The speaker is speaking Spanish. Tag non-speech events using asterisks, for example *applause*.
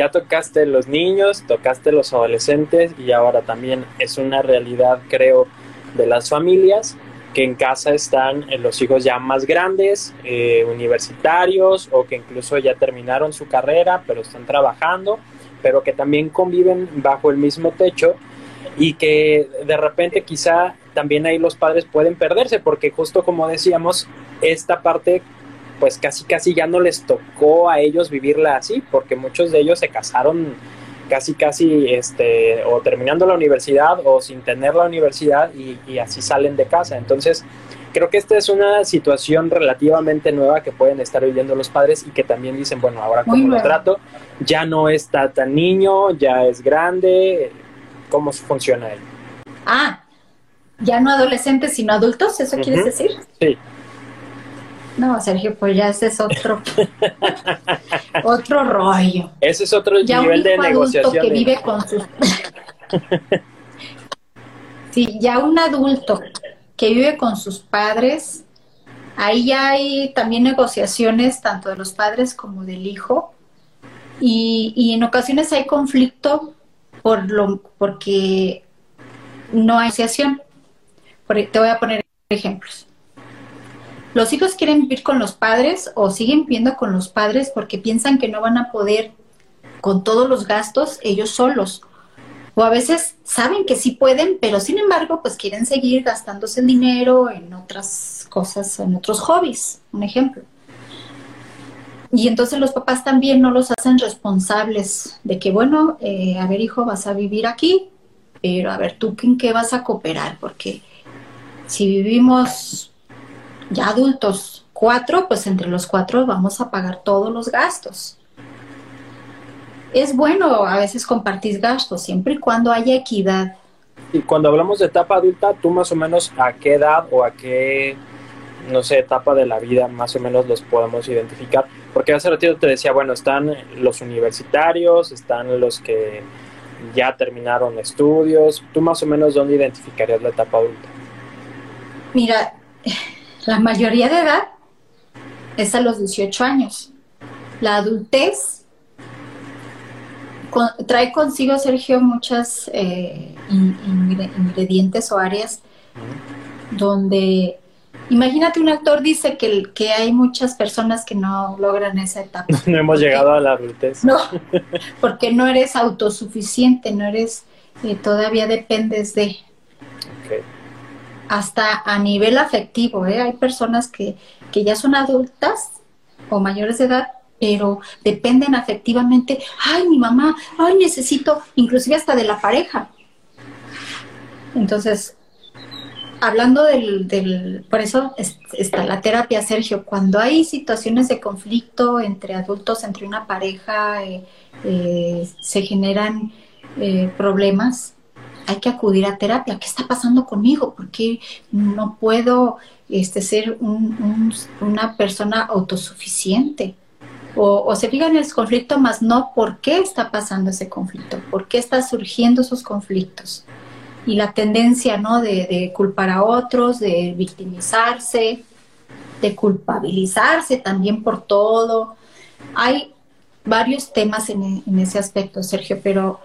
ya tocaste los niños, tocaste los adolescentes y ahora también es una realidad, creo, de las familias que en casa están eh, los hijos ya más grandes, eh, universitarios o que incluso ya terminaron su carrera, pero están trabajando, pero que también conviven bajo el mismo techo y que de repente quizá también ahí los padres pueden perderse porque justo como decíamos, esta parte pues casi casi ya no les tocó a ellos vivirla así, porque muchos de ellos se casaron casi casi este o terminando la universidad o sin tener la universidad y, así salen de casa. Entonces, creo que esta es una situación relativamente nueva que pueden estar viviendo los padres y que también dicen, bueno, ahora como lo trato, ya no está tan niño, ya es grande, ¿cómo funciona ahí? Ah, ya no adolescentes, sino adultos, ¿eso quieres decir? Sí. No, Sergio, pues ya ese es otro, otro rollo. Ese es otro nivel de negociación. que vive con sus... sí, ya un adulto que vive con sus padres, ahí ya hay también negociaciones tanto de los padres como del hijo. Y, y en ocasiones hay conflicto por lo, porque no hay asociación. Te voy a poner ejemplos los hijos quieren vivir con los padres o siguen viviendo con los padres porque piensan que no van a poder con todos los gastos ellos solos. O a veces saben que sí pueden, pero sin embargo, pues quieren seguir gastándose el dinero en otras cosas, en otros hobbies, un ejemplo. Y entonces los papás también no los hacen responsables de que, bueno, eh, a ver hijo, vas a vivir aquí, pero a ver tú en qué vas a cooperar, porque si vivimos ya adultos cuatro, pues entre los cuatro vamos a pagar todos los gastos. Es bueno a veces compartir gastos, siempre y cuando haya equidad. Y cuando hablamos de etapa adulta, ¿tú más o menos a qué edad o a qué, no sé, etapa de la vida más o menos los podemos identificar? Porque hace ratito te decía, bueno, están los universitarios, están los que ya terminaron estudios. ¿Tú más o menos dónde identificarías la etapa adulta? Mira, la mayoría de edad es a los 18 años. La adultez trae consigo, Sergio, muchas eh, ingredientes o áreas donde, imagínate, un actor dice que, que hay muchas personas que no logran esa etapa. *laughs* No hemos llegado a la adultez. No, *laughs* porque no eres autosuficiente, no eres, eh, todavía dependes de hasta a nivel afectivo. ¿eh? Hay personas que, que ya son adultas o mayores de edad, pero dependen afectivamente. Ay, mi mamá, ay, necesito, inclusive hasta de la pareja. Entonces, hablando del, del por eso está la terapia, Sergio, cuando hay situaciones de conflicto entre adultos, entre una pareja, eh, eh, se generan problemas, hay que acudir a terapia. ¿Qué está pasando conmigo? ¿Por qué no puedo este, ser una persona autosuficiente? O, se fijan en el conflicto, más no por qué está pasando ese conflicto, por qué están surgiendo esos conflictos. Y la tendencia ¿no? de, culpar a otros, de victimizarse, de culpabilizarse también por todo. Hay varios temas en, en ese aspecto, Sergio, pero